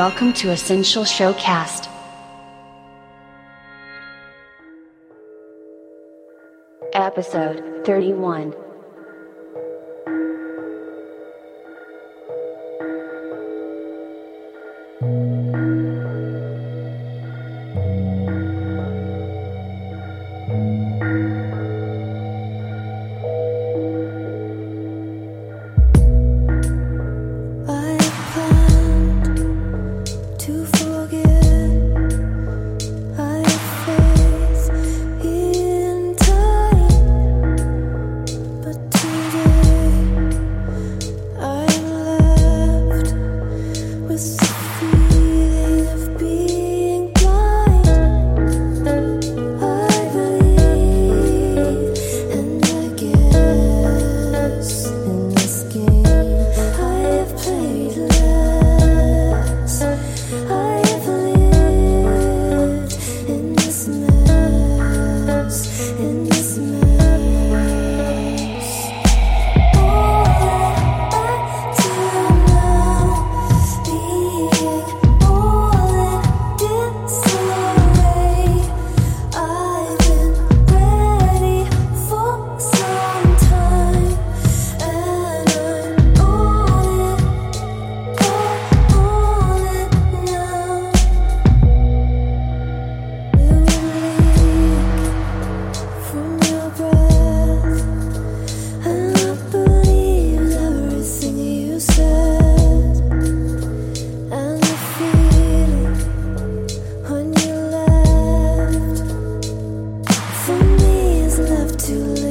welcome to Essential Showcast. Episode 31 love to live.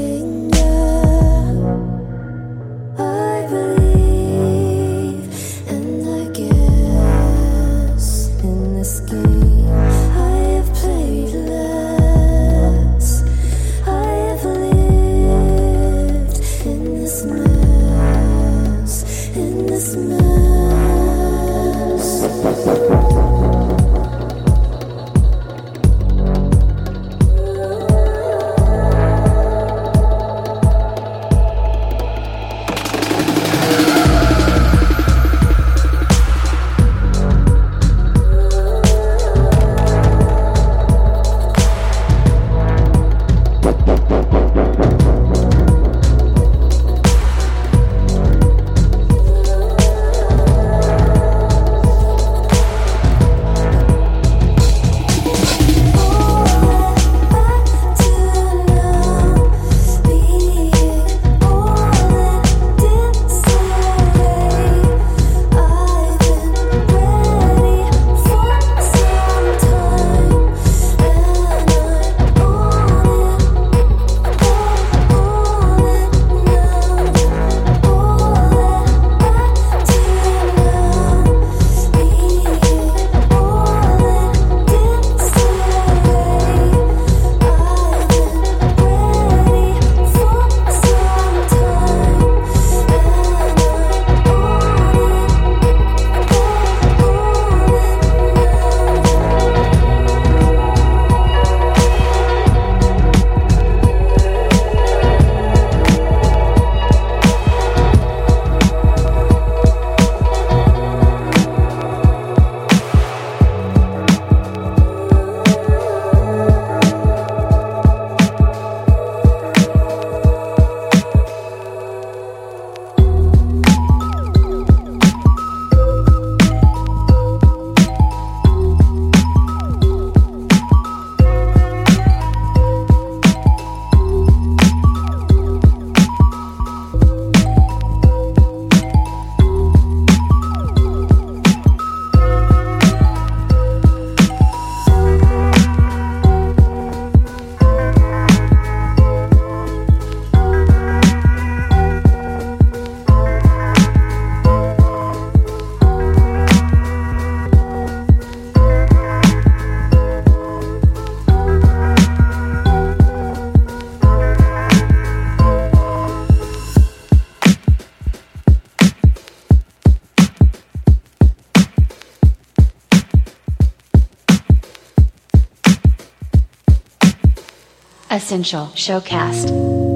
Essential Showcast.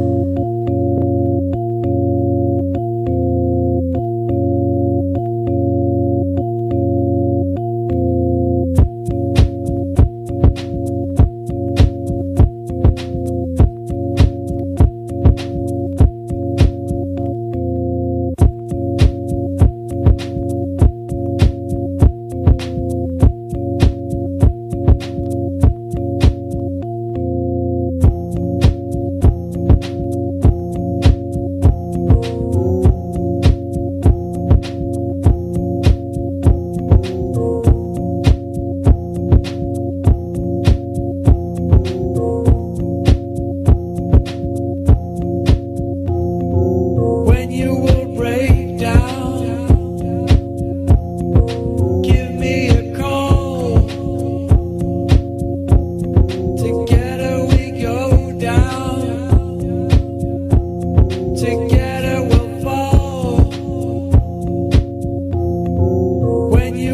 when you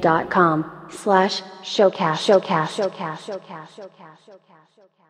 vk.com slash showcast. Showcast. Showcast. Showcast. Showcast. Showcast